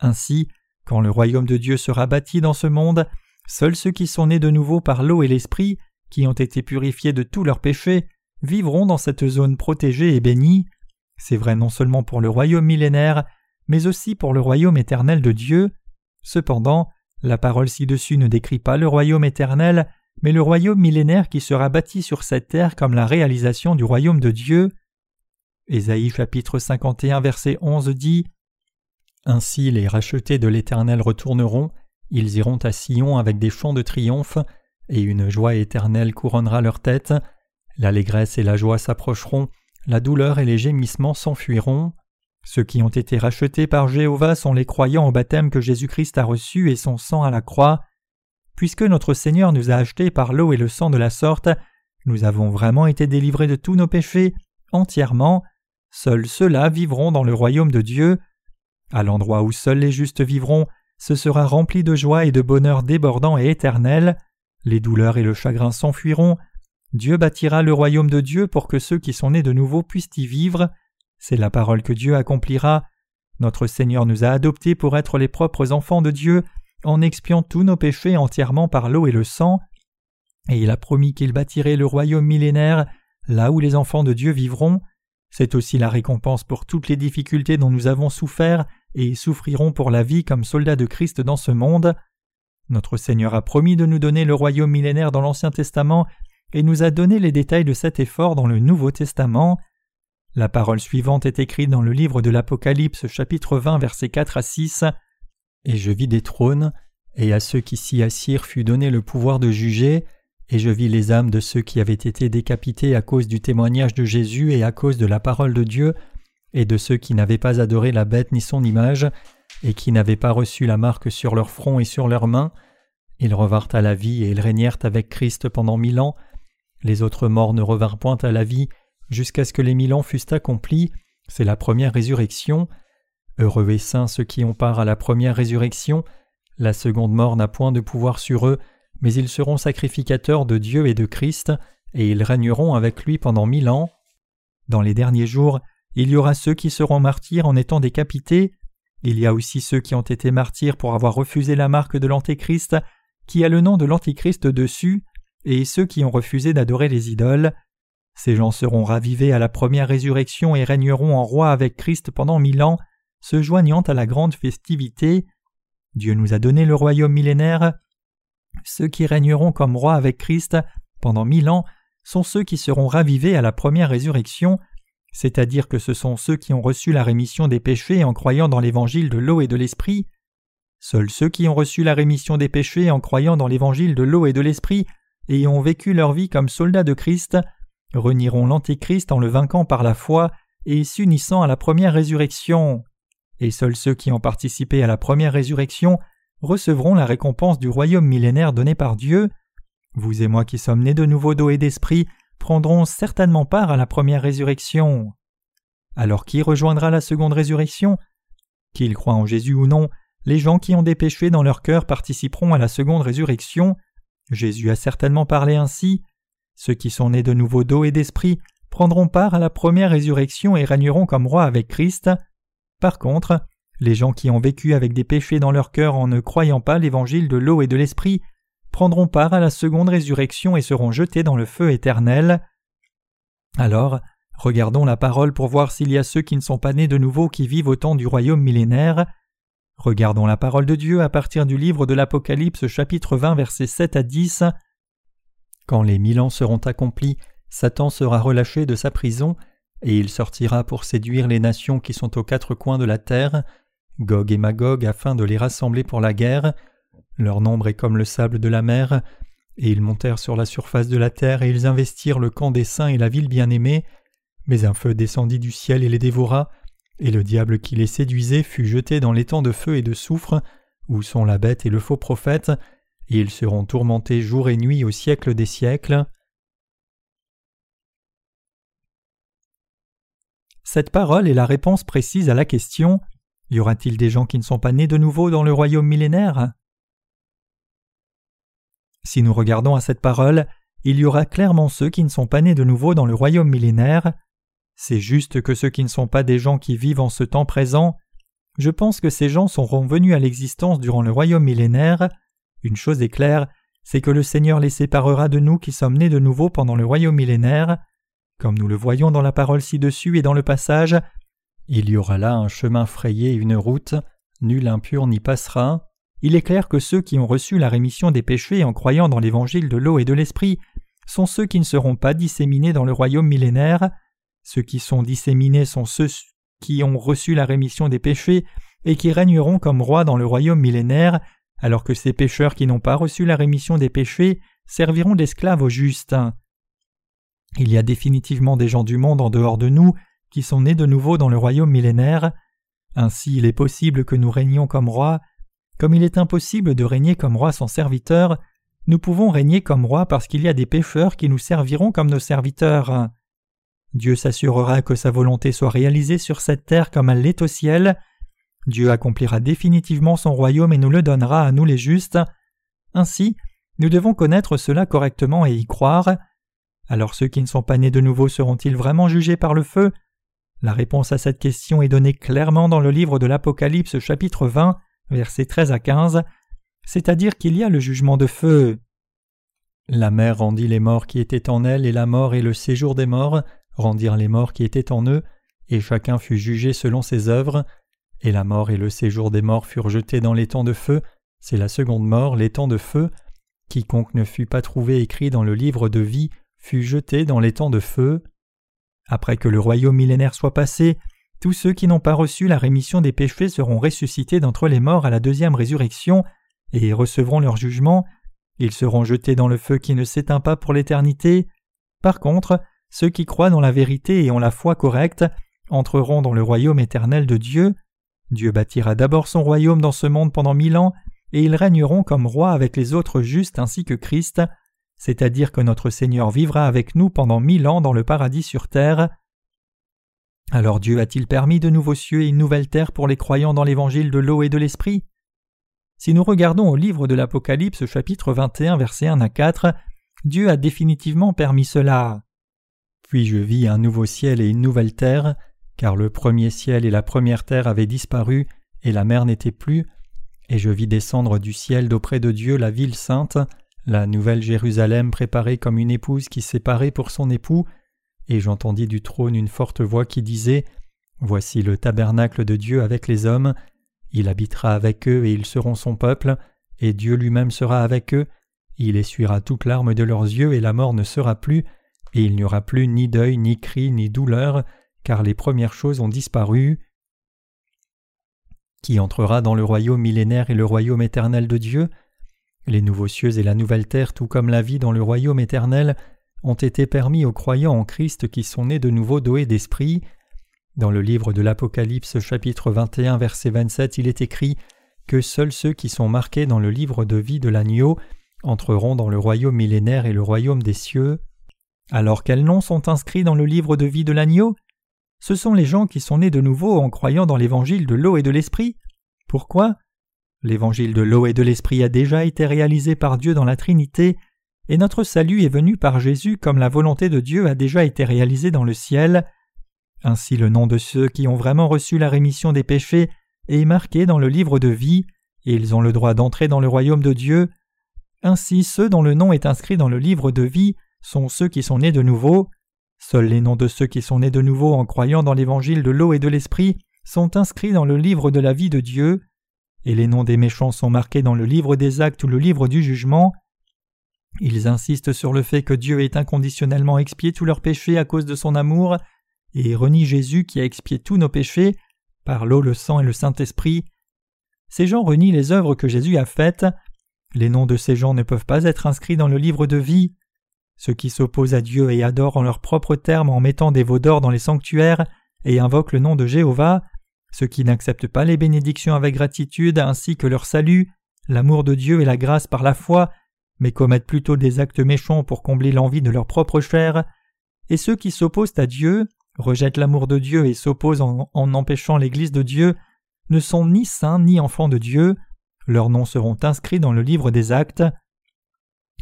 Ainsi, quand le royaume de Dieu sera bâti dans ce monde, seuls ceux qui sont nés de nouveau par l'eau et l'esprit, qui ont été purifiés de tous leurs péchés, vivront dans cette zone protégée et bénie. C'est vrai non seulement pour le royaume millénaire, mais aussi pour le royaume éternel de Dieu. Cependant, la parole ci-dessus ne décrit pas le royaume éternel, mais le royaume millénaire qui sera bâti sur cette terre comme la réalisation du royaume de Dieu. Ésaïe chapitre 51 verset 11 dit Ainsi les rachetés de l'Éternel retourneront, ils iront à Sion avec des chants de triomphe, et une joie éternelle couronnera leur tête, l'allégresse et la joie s'approcheront, la douleur et les gémissements s'enfuiront. Ceux qui ont été rachetés par Jéhovah sont les croyants au baptême que Jésus-Christ a reçu et son sang à la croix. Puisque notre Seigneur nous a achetés par l'eau et le sang de la sorte, nous avons vraiment été délivrés de tous nos péchés, entièrement, Seuls ceux-là vivront dans le royaume de Dieu. À l'endroit où seuls les justes vivront, ce sera rempli de joie et de bonheur débordant et éternel. Les douleurs et le chagrin s'enfuiront. Dieu bâtira le royaume de Dieu pour que ceux qui sont nés de nouveau puissent y vivre. C'est la parole que Dieu accomplira. Notre Seigneur nous a adoptés pour être les propres enfants de Dieu en expiant tous nos péchés entièrement par l'eau et le sang. Et il a promis qu'il bâtirait le royaume millénaire là où les enfants de Dieu vivront. C'est aussi la récompense pour toutes les difficultés dont nous avons souffert et souffrirons pour la vie comme soldats de Christ dans ce monde. Notre Seigneur a promis de nous donner le royaume millénaire dans l'Ancien Testament et nous a donné les détails de cet effort dans le Nouveau Testament. La parole suivante est écrite dans le livre de l'Apocalypse chapitre 20 versets 4 à 6. Et je vis des trônes, et à ceux qui s'y assirent fut donné le pouvoir de juger, et je vis les âmes de ceux qui avaient été décapités à cause du témoignage de Jésus et à cause de la parole de Dieu, et de ceux qui n'avaient pas adoré la bête ni son image, et qui n'avaient pas reçu la marque sur leur front et sur leurs mains. Ils revinrent à la vie et ils régnèrent avec Christ pendant mille ans. Les autres morts ne revinrent point à la vie jusqu'à ce que les mille ans fussent accomplis. C'est la première résurrection. Heureux et saints ceux qui ont part à la première résurrection. La seconde mort n'a point de pouvoir sur eux, mais ils seront sacrificateurs de Dieu et de Christ, et ils régneront avec lui pendant mille ans. Dans les derniers jours, il y aura ceux qui seront martyrs en étant décapités, il y a aussi ceux qui ont été martyrs pour avoir refusé la marque de l'Antéchrist, qui a le nom de l'Antichrist dessus, et ceux qui ont refusé d'adorer les idoles. Ces gens seront ravivés à la première résurrection et régneront en roi avec Christ pendant mille ans, se joignant à la grande festivité. Dieu nous a donné le royaume millénaire, ceux qui régneront comme rois avec Christ pendant mille ans sont ceux qui seront ravivés à la première résurrection, c'est-à-dire que ce sont ceux qui ont reçu la rémission des péchés en croyant dans l'évangile de l'eau et de l'esprit. Seuls ceux qui ont reçu la rémission des péchés en croyant dans l'évangile de l'eau et de l'esprit et ont vécu leur vie comme soldats de Christ renieront l'Antéchrist en le vainquant par la foi et s'unissant à la première résurrection. Et seuls ceux qui ont participé à la première résurrection recevront la récompense du royaume millénaire donné par Dieu. Vous et moi qui sommes nés de nouveau d'eau et d'esprit prendrons certainement part à la première résurrection. Alors qui rejoindra la seconde résurrection? Qu'ils croient en Jésus ou non, les gens qui ont des péchés dans leur cœur participeront à la seconde résurrection. Jésus a certainement parlé ainsi. Ceux qui sont nés de nouveau d'eau et d'esprit prendront part à la première résurrection et régneront comme rois avec Christ. Par contre, les gens qui ont vécu avec des péchés dans leur cœur en ne croyant pas l'évangile de l'eau et de l'esprit prendront part à la seconde résurrection et seront jetés dans le feu éternel. Alors, regardons la parole pour voir s'il y a ceux qui ne sont pas nés de nouveau qui vivent au temps du royaume millénaire. Regardons la parole de Dieu à partir du livre de l'Apocalypse chapitre 20 versets 7 à 10. Quand les mille ans seront accomplis, Satan sera relâché de sa prison, et il sortira pour séduire les nations qui sont aux quatre coins de la terre, Gog et Magog, afin de les rassembler pour la guerre. Leur nombre est comme le sable de la mer, et ils montèrent sur la surface de la terre, et ils investirent le camp des saints et la ville bien-aimée. Mais un feu descendit du ciel et les dévora, et le diable qui les séduisait fut jeté dans l'étang de feu et de soufre, où sont la bête et le faux prophète, et ils seront tourmentés jour et nuit au siècle des siècles. Cette parole est la réponse précise à la question Y aura-t-il des gens qui ne sont pas nés de nouveau dans le royaume millénaire? Si nous regardons à cette parole, il y aura clairement ceux qui ne sont pas nés de nouveau dans le royaume millénaire. C'est juste que ceux qui ne sont pas des gens qui vivent en ce temps présent. Je pense que ces gens seront venus à l'existence durant le royaume millénaire. Une chose est claire, c'est que le Seigneur les séparera de nous qui sommes nés de nouveau pendant le royaume millénaire. Comme nous le voyons dans la parole ci-dessus et dans le passage, il y aura là un chemin frayé et une route, nul impur n'y passera. Il est clair que ceux qui ont reçu la rémission des péchés en croyant dans l'évangile de l'eau et de l'esprit sont ceux qui ne seront pas disséminés dans le royaume millénaire. Ceux qui sont disséminés sont ceux qui ont reçu la rémission des péchés et qui régneront comme rois dans le royaume millénaire, alors que ces pécheurs qui n'ont pas reçu la rémission des péchés serviront d'esclaves aux justes. Il y a définitivement des gens du monde en dehors de nous qui sont nés de nouveau dans le royaume millénaire. Ainsi il est possible que nous régnions comme rois. Comme il est impossible de régner comme roi sans serviteur, nous pouvons régner comme rois parce qu'il y a des pécheurs qui nous serviront comme nos serviteurs. Dieu s'assurera que sa volonté soit réalisée sur cette terre comme elle l'est au ciel. Dieu accomplira définitivement son royaume et nous le donnera à nous les justes. Ainsi, nous devons connaître cela correctement et y croire. Alors ceux qui ne sont pas nés de nouveau seront-ils vraiment jugés par le feu? La réponse à cette question est donnée clairement dans le livre de l'Apocalypse chapitre 20, versets 13 à 15, c'est-à-dire qu'il y a le jugement de feu. La mer rendit les morts qui étaient en elle, et la mort et le séjour des morts rendirent les morts qui étaient en eux, et chacun fut jugé selon ses œuvres, et la mort et le séjour des morts furent jetés dans l'étang de feu, c'est la seconde mort, l'étang de feu. Quiconque ne fut pas trouvé écrit dans le livre de vie fut jeté dans les temps de feu. Après que le royaume millénaire soit passé, tous ceux qui n'ont pas reçu la rémission des péchés seront ressuscités d'entre les morts à la deuxième résurrection et recevront leur jugement. Ils seront jetés dans le feu qui ne s'éteint pas pour l'éternité. Par contre, ceux qui croient dans la vérité et ont la foi correcte entreront dans le royaume éternel de Dieu. Dieu bâtira d'abord son royaume dans ce monde pendant mille ans, et ils régneront comme rois avec les autres justes ainsi que Christ c'est-à-dire que notre Seigneur vivra avec nous pendant mille ans dans le paradis sur terre. Alors Dieu a-t-il permis de nouveaux cieux et une nouvelle terre pour les croyants dans l'évangile de l'eau et de l'esprit? Si nous regardons au livre de l'Apocalypse chapitre 21 versets 1 à 4, Dieu a définitivement permis cela. Puis je vis un nouveau ciel et une nouvelle terre, car le premier ciel et la première terre avaient disparu, et la mer n'était plus, et je vis descendre du ciel d'auprès de Dieu la ville sainte, la nouvelle Jérusalem préparée comme une épouse qui s'est parée pour son époux, et j'entendis du trône une forte voix qui disait Voici le tabernacle de Dieu avec les hommes, il habitera avec eux et ils seront son peuple, et Dieu lui-même sera avec eux, il essuiera toute larme de leurs yeux et la mort ne sera plus, et il n'y aura plus ni deuil, ni cri, ni douleur, car les premières choses ont disparu. Qui entrera dans le royaume millénaire et le royaume éternel de Dieu? Les nouveaux cieux et la nouvelle terre, tout comme la vie dans le royaume éternel, ont été permis aux croyants en Christ qui sont nés de nouveau doués d'esprit. Dans le livre de l'Apocalypse chapitre 21 verset 27 il est écrit que seuls ceux qui sont marqués dans le livre de vie de l'agneau entreront dans le royaume millénaire et le royaume des cieux. Alors quels noms sont inscrits dans le livre de vie de l'agneau? Ce sont les gens qui sont nés de nouveau en croyant dans l'évangile de l'eau et de l'esprit. Pourquoi? L'évangile de l'eau et de l'esprit a déjà été réalisé par Dieu dans la Trinité, et notre salut est venu par Jésus comme la volonté de Dieu a déjà été réalisée dans le ciel. Ainsi le nom de ceux qui ont vraiment reçu la rémission des péchés est marqué dans le livre de vie, et ils ont le droit d'entrer dans le royaume de Dieu. Ainsi ceux dont le nom est inscrit dans le livre de vie sont ceux qui sont nés de nouveau. Seuls les noms de ceux qui sont nés de nouveau en croyant dans l'évangile de l'eau et de l'esprit sont inscrits dans le livre de la vie de Dieu, et les noms des méchants sont marqués dans le livre des actes ou le livre du jugement. Ils insistent sur le fait que Dieu ait inconditionnellement expié tous leurs péchés à cause de son amour, et renient Jésus qui a expié tous nos péchés par l'eau, le sang et le Saint-Esprit. Ces gens renient les œuvres que Jésus a faites. Les noms de ces gens ne peuvent pas être inscrits dans le livre de vie. Ceux qui s'opposent à Dieu et adorent en leurs propres termes en mettant des veaux d'or dans les sanctuaires et invoquent le nom de Jéhovah, ceux qui n'acceptent pas les bénédictions avec gratitude ainsi que leur salut, l'amour de Dieu et la grâce par la foi, mais commettent plutôt des actes méchants pour combler l'envie de leur propre chair, et ceux qui s'opposent à Dieu, rejettent l'amour de Dieu et s'opposent en, empêchant l'Église de Dieu, ne sont ni saints ni enfants de Dieu, leurs noms seront inscrits dans le livre des actes.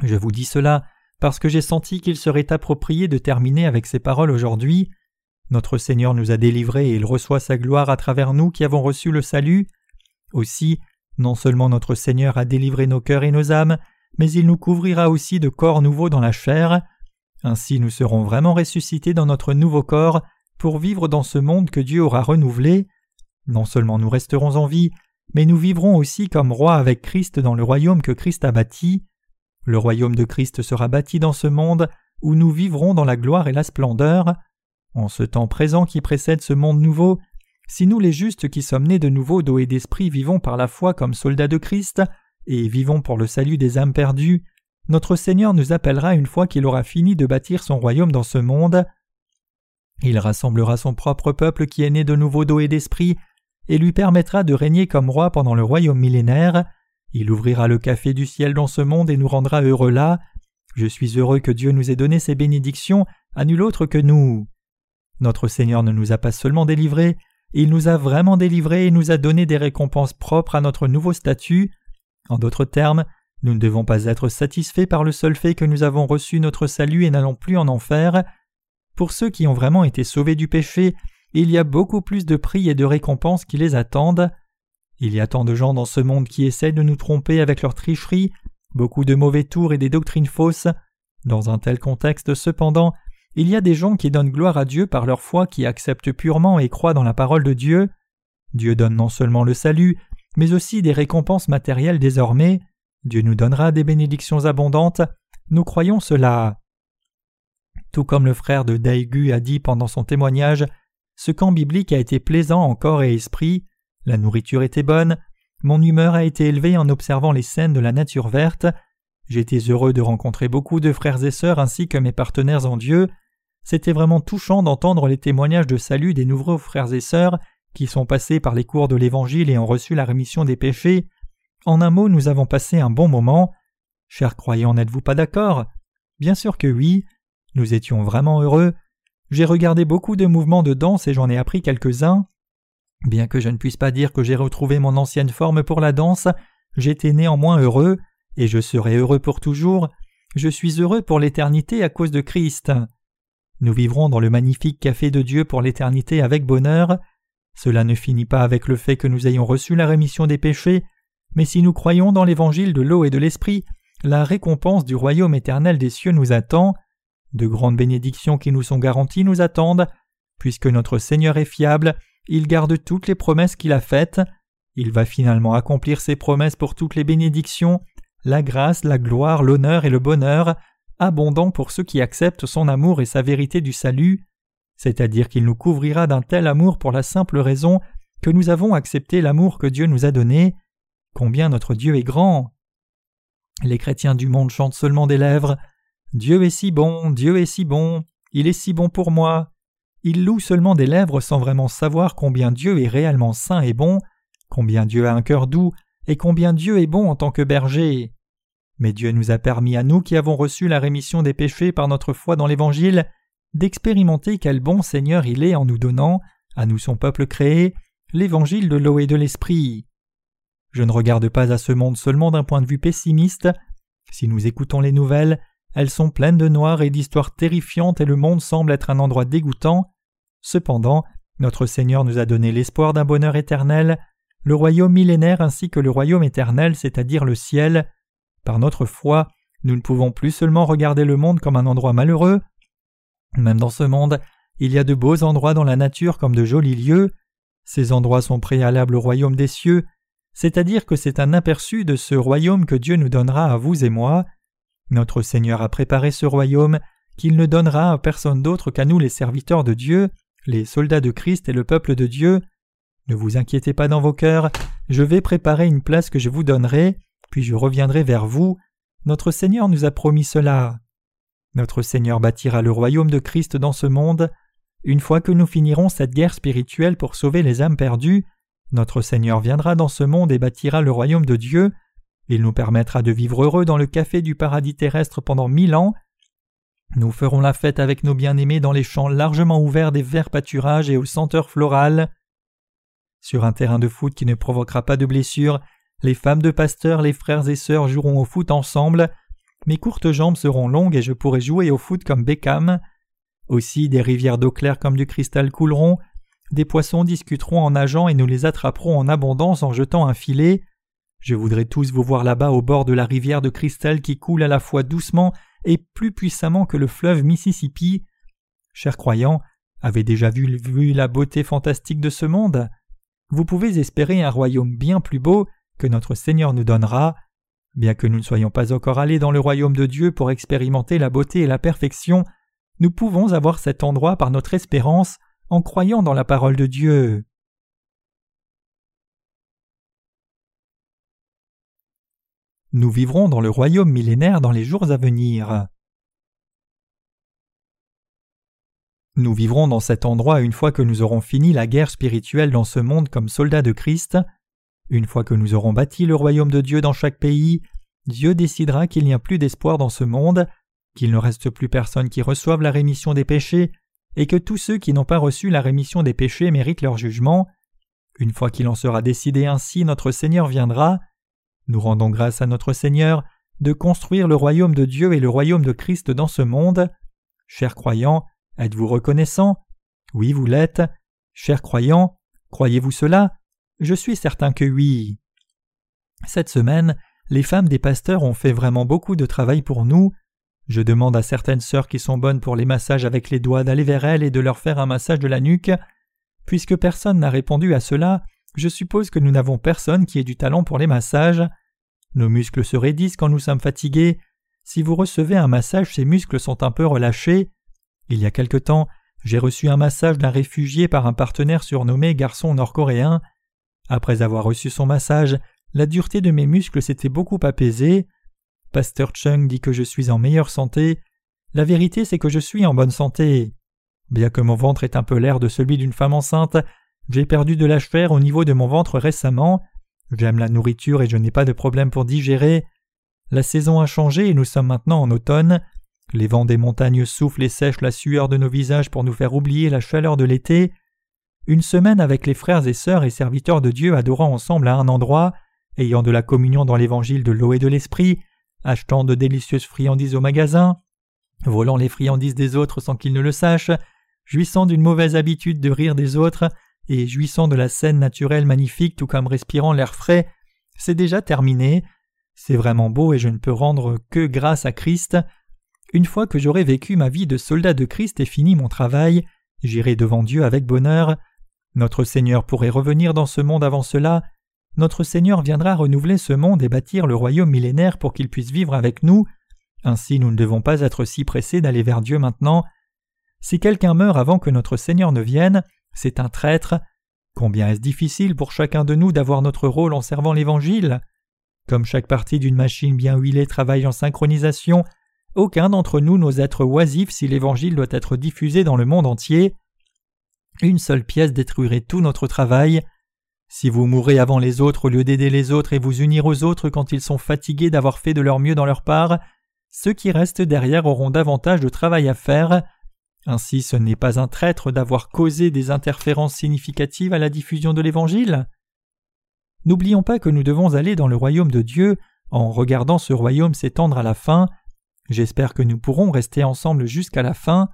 Je vous dis cela parce que j'ai senti qu'il serait approprié de terminer avec ces paroles aujourd'hui. Notre Seigneur nous a délivrés et il reçoit sa gloire à travers nous qui avons reçu le salut. Aussi, non seulement notre Seigneur a délivré nos cœurs et nos âmes, mais il nous couvrira aussi de corps nouveaux dans la chair. Ainsi nous serons vraiment ressuscités dans notre nouveau corps pour vivre dans ce monde que Dieu aura renouvelé. Non seulement nous resterons en vie, mais nous vivrons aussi comme rois avec Christ dans le royaume que Christ a bâti. Le royaume de Christ sera bâti dans ce monde où nous vivrons dans la gloire et la splendeur. En ce temps présent qui précède ce monde nouveau, si nous les justes qui sommes nés de nouveau d'eau et d'esprit vivons par la foi comme soldats de Christ, et vivons pour le salut des âmes perdues, notre Seigneur nous appellera une fois qu'il aura fini de bâtir son royaume dans ce monde. Il rassemblera son propre peuple qui est né de nouveau d'eau et d'esprit, et lui permettra de régner comme roi pendant le royaume millénaire. Il ouvrira le café du ciel dans ce monde et nous rendra heureux là. Je suis heureux que Dieu nous ait donné ces bénédictions à nul autre que nous. Notre Seigneur ne nous a pas seulement délivrés, il nous a vraiment délivrés et nous a donné des récompenses propres à notre nouveau statut. En d'autres termes, nous ne devons pas être satisfaits par le seul fait que nous avons reçu notre salut et n'allons plus en enfer. Pour ceux qui ont vraiment été sauvés du péché, il y a beaucoup plus de prix et de récompenses qui les attendent. Il y a tant de gens dans ce monde qui essaient de nous tromper avec leur tricherie, beaucoup de mauvais tours et des doctrines fausses. Dans un tel contexte, cependant, il y a des gens qui donnent gloire à Dieu par leur foi qui acceptent purement et croient dans la parole de Dieu. Dieu donne non seulement le salut, mais aussi des récompenses matérielles désormais. Dieu nous donnera des bénédictions abondantes. Nous croyons cela. Tout comme le frère de Daegu a dit pendant son témoignage, ce camp biblique a été plaisant en corps et esprit, la nourriture était bonne, mon humeur a été élevée en observant les scènes de la nature verte, j'étais heureux de rencontrer beaucoup de frères et sœurs ainsi que mes partenaires en Dieu, c'était vraiment touchant d'entendre les témoignages de salut des nouveaux frères et sœurs qui sont passés par les cours de l'Évangile et ont reçu la rémission des péchés. En un mot, nous avons passé un bon moment. Chers croyants, n'êtes-vous pas d'accord? Bien sûr que oui. Nous étions vraiment heureux. J'ai regardé beaucoup de mouvements de danse et j'en ai appris quelques-uns. Bien que je ne puisse pas dire que j'ai retrouvé mon ancienne forme pour la danse, j'étais néanmoins heureux, et je serai heureux pour toujours. Je suis heureux pour l'éternité à cause de Christ. Nous vivrons dans le magnifique café de Dieu pour l'éternité avec bonheur. Cela ne finit pas avec le fait que nous ayons reçu la rémission des péchés, mais si nous croyons dans l'évangile de l'eau et de l'esprit, la récompense du royaume éternel des cieux nous attend. De grandes bénédictions qui nous sont garanties nous attendent. Puisque notre Seigneur est fiable, il garde toutes les promesses qu'il a faites. Il va finalement accomplir ses promesses pour toutes les bénédictions, la grâce, la gloire, l'honneur et le bonheur, abondant pour ceux qui acceptent son amour et sa vérité du salut. C'est-à-dire qu'il nous couvrira d'un tel amour pour la simple raison que nous avons accepté l'amour que Dieu nous a donné, combien notre Dieu est grand. Les chrétiens du monde chantent seulement des lèvres Dieu est si bon, Dieu est si bon, il est si bon pour moi. Ils louent seulement des lèvres sans vraiment savoir combien Dieu est réellement saint et bon, combien Dieu a un cœur doux, et combien Dieu est bon en tant que berger. Mais Dieu nous a permis à nous qui avons reçu la rémission des péchés par notre foi dans l'Évangile d'expérimenter quel bon Seigneur il est en nous donnant, à nous son peuple créé, l'Évangile de l'eau et de l'Esprit. Je ne regarde pas à ce monde seulement d'un point de vue pessimiste. Si nous écoutons les nouvelles, elles sont pleines de noir et d'histoires terrifiantes et le monde semble être un endroit dégoûtant. Cependant, notre Seigneur nous a donné l'espoir d'un bonheur éternel, le royaume millénaire ainsi que le royaume éternel, c'est-à-dire le ciel. Par notre foi, nous ne pouvons plus seulement regarder le monde comme un endroit malheureux. Même dans ce monde, il y a de beaux endroits dans la nature comme de jolis lieux. Ces endroits sont préalables au royaume des cieux, c'est-à-dire que c'est un aperçu de ce royaume que Dieu nous donnera à vous et moi. Notre Seigneur a préparé ce royaume qu'il ne donnera à personne d'autre qu'à nous les serviteurs de Dieu, les soldats de Christ et le peuple de Dieu. Ne vous inquiétez pas dans vos cœurs, je vais préparer une place que je vous donnerai, puis je reviendrai vers vous. Notre Seigneur nous a promis cela. Notre Seigneur bâtira le royaume de Christ dans ce monde. Une fois que nous finirons cette guerre spirituelle pour sauver les âmes perdues, notre Seigneur viendra dans ce monde et bâtira le royaume de Dieu. Il nous permettra de vivre heureux dans le café du paradis terrestre pendant mille ans. Nous ferons la fête avec nos bien-aimés dans les champs largement ouverts des verts pâturages et aux senteurs florales. Sur un terrain de foot qui ne provoquera pas de blessures, les femmes de pasteurs, les frères et sœurs joueront au foot ensemble. Mes courtes jambes seront longues et je pourrai jouer au foot comme Beckham. Aussi des rivières d'eau claire comme du cristal couleront, des poissons discuteront en nageant et nous les attraperons en abondance en jetant un filet. Je voudrais tous vous voir là-bas au bord de la rivière de cristal qui coule à la fois doucement et plus puissamment que le fleuve Mississippi. Chers croyants, avez déjà vu, vu la beauté fantastique de ce monde? Vous pouvez espérer un royaume bien plus beau que notre Seigneur nous donnera. Bien que nous ne soyons pas encore allés dans le royaume de Dieu pour expérimenter la beauté et la perfection, nous pouvons avoir cet endroit par notre espérance en croyant dans la parole de Dieu. Nous vivrons dans le royaume millénaire dans les jours à venir. Nous vivrons dans cet endroit une fois que nous aurons fini la guerre spirituelle dans ce monde comme soldats de Christ. Une fois que nous aurons bâti le royaume de Dieu dans chaque pays, Dieu décidera qu'il n'y a plus d'espoir dans ce monde, qu'il ne reste plus personne qui reçoive la rémission des péchés, et que tous ceux qui n'ont pas reçu la rémission des péchés méritent leur jugement. Une fois qu'il en sera décidé ainsi, notre Seigneur viendra. Nous rendons grâce à notre Seigneur de construire le royaume de Dieu et le royaume de Christ dans ce monde. Chers croyants, êtes-vous reconnaissants? Oui, vous l'êtes. Chers croyants, croyez-vous cela? Je suis certain que oui. Cette semaine, les femmes des pasteurs ont fait vraiment beaucoup de travail pour nous. Je demande à certaines sœurs qui sont bonnes pour les massages avec les doigts d'aller vers elles et de leur faire un massage de la nuque. Puisque personne n'a répondu à cela, je suppose que nous n'avons personne qui ait du talent pour les massages. Nos muscles se raidissent quand nous sommes fatigués. Si vous recevez un massage, ces muscles sont un peu relâchés. Il y a quelque temps, j'ai reçu un massage d'un réfugié par un partenaire surnommé garçon nord-coréen. Après avoir reçu son massage, la dureté de mes muscles s'était beaucoup apaisée. Pasteur Chung dit que je suis en meilleure santé. La vérité, c'est que je suis en bonne santé. Bien que mon ventre ait un peu l'air de celui d'une femme enceinte, j'ai perdu de l'âge fer au niveau de mon ventre récemment. J'aime la nourriture et je n'ai pas de problème pour digérer. La saison a changé et nous sommes maintenant en automne. Les vents des montagnes soufflent et sèchent la sueur de nos visages pour nous faire oublier la chaleur de l'été. Une semaine avec les frères et sœurs et serviteurs de Dieu adorant ensemble à un endroit, ayant de la communion dans l'évangile de l'eau et de l'esprit, achetant de délicieuses friandises au magasin, volant les friandises des autres sans qu'ils ne le sachent, jouissant d'une mauvaise habitude de rire des autres, et jouissant de la scène naturelle magnifique tout comme respirant l'air frais, c'est déjà terminé. C'est vraiment beau et je ne peux rendre que grâce à Christ. Une fois que j'aurai vécu ma vie de soldat de Christ et fini mon travail, j'irai devant Dieu avec bonheur. Notre Seigneur pourrait revenir dans ce monde avant cela, notre Seigneur viendra renouveler ce monde et bâtir le royaume millénaire pour qu'il puisse vivre avec nous. Ainsi nous ne devons pas être si pressés d'aller vers Dieu maintenant. Si quelqu'un meurt avant que notre Seigneur ne vienne, c'est un traître. Combien est-ce difficile pour chacun de nous d'avoir notre rôle en servant l'Évangile? Comme chaque partie d'une machine bien huilée travaille en synchronisation, aucun d'entre nous n'ose être oisif si l'Évangile doit être diffusé dans le monde entier. Une seule pièce détruirait tout notre travail. Si vous mourrez avant les autres au lieu d'aider les autres et vous unir aux autres quand ils sont fatigués d'avoir fait de leur mieux dans leur part, ceux qui restent derrière auront davantage de travail à faire. Ainsi ce n'est pas un traître d'avoir causé des interférences significatives à la diffusion de l'Évangile. N'oublions pas que nous devons aller dans le royaume de Dieu en regardant ce royaume s'étendre à la fin. J'espère que nous pourrons rester ensemble jusqu'à la fin.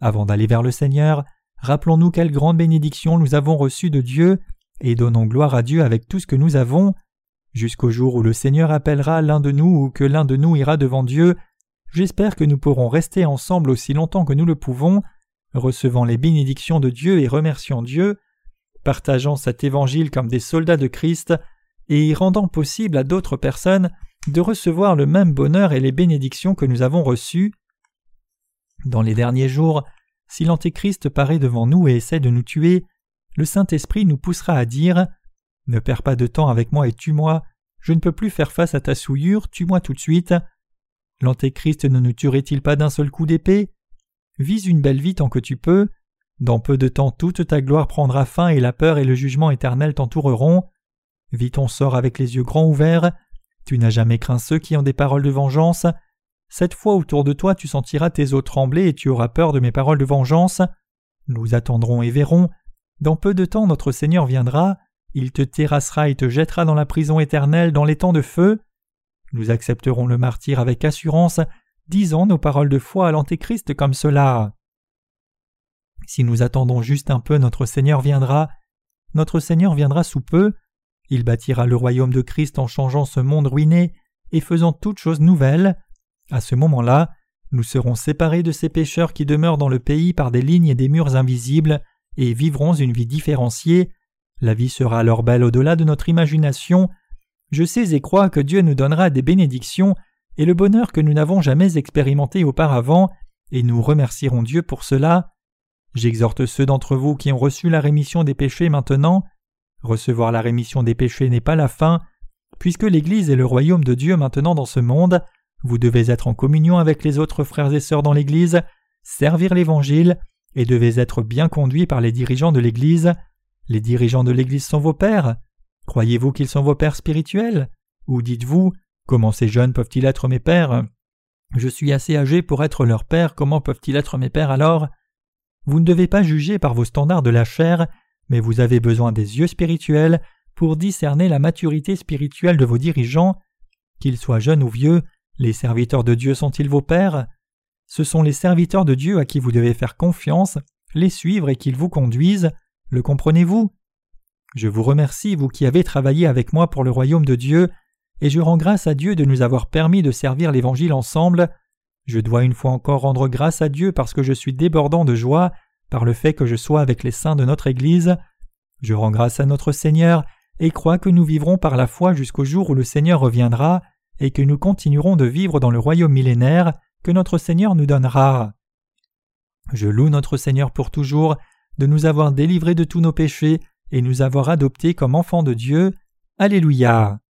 Avant d'aller vers le Seigneur, rappelons-nous quelle grande bénédiction nous avons reçue de Dieu et donnons gloire à Dieu avec tout ce que nous avons, jusqu'au jour où le Seigneur appellera l'un de nous ou que l'un de nous ira devant Dieu. J'espère que nous pourrons rester ensemble aussi longtemps que nous le pouvons, recevant les bénédictions de Dieu et remerciant Dieu, partageant cet évangile comme des soldats de Christ, et rendant possible à d'autres personnes de recevoir le même bonheur et les bénédictions que nous avons reçues. Dans les derniers jours, si l'Antéchrist paraît devant nous et essaie de nous tuer, le Saint-Esprit nous poussera à dire Ne perds pas de temps avec moi et tue-moi, je ne peux plus faire face à ta souillure, tue-moi tout de suite. L'Antéchrist ne nous tuerait-il pas d'un seul coup d'épée? Vise une belle vie tant que tu peux. Dans peu de temps toute ta gloire prendra fin et la peur et le jugement éternel t'entoureront. Vis ton sort avec les yeux grands ouverts. Tu n'as jamais craint ceux qui ont des paroles de vengeance. Cette fois autour de toi tu sentiras tes os trembler et tu auras peur de mes paroles de vengeance. Nous attendrons et verrons. Dans peu de temps notre Seigneur viendra, il te terrassera et te jettera dans la prison éternelle dans les temps de feu. Nous accepterons le martyr avec assurance, disant nos paroles de foi à l'Antéchrist comme cela. Si nous attendons juste un peu, notre Seigneur viendra. Notre Seigneur viendra sous peu. Il bâtira le royaume de Christ en changeant ce monde ruiné et faisant toutes choses nouvelles. À ce moment-là, nous serons séparés de ces pécheurs qui demeurent dans le pays par des lignes et des murs invisibles et vivrons une vie différenciée. La vie sera alors belle au-delà de notre imagination. Je sais et crois que Dieu nous donnera des bénédictions et le bonheur que nous n'avons jamais expérimenté auparavant, et nous remercierons Dieu pour cela. J'exhorte ceux d'entre vous qui ont reçu la rémission des péchés maintenant. Recevoir la rémission des péchés n'est pas la fin. Puisque l'Église est le royaume de Dieu maintenant dans ce monde, vous devez être en communion avec les autres frères et sœurs dans l'Église, servir l'Évangile et devez être bien conduits par les dirigeants de l'Église. Les dirigeants de l'Église sont vos pères. Croyez-vous qu'ils sont vos pères spirituels? Ou dites-vous Comment ces jeunes peuvent-ils être mes pères? Je suis assez âgé pour être leur père, comment peuvent-ils être mes pères alors? Vous ne devez pas juger par vos standards de la chair, mais vous avez besoin des yeux spirituels pour discerner la maturité spirituelle de vos dirigeants. Qu'ils soient jeunes ou vieux, les serviteurs de Dieu sont-ils vos pères? Ce sont les serviteurs de Dieu à qui vous devez faire confiance, les suivre et qu'ils vous conduisent. Le comprenez-vous? Je vous remercie, vous qui avez travaillé avec moi pour le royaume de Dieu, et je rends grâce à Dieu de nous avoir permis de servir l'Évangile ensemble. Je dois une fois encore rendre grâce à Dieu parce que je suis débordant de joie par le fait que je sois avec les saints de notre Église. Je rends grâce à notre Seigneur et crois que nous vivrons par la foi jusqu'au jour où le Seigneur reviendra et que nous continuerons de vivre dans le royaume millénaire que notre Seigneur nous donnera. Je loue notre Seigneur pour toujours de nous avoir délivrés de tous nos péchés et nous avoir adoptés comme enfants de Dieu. Alléluia.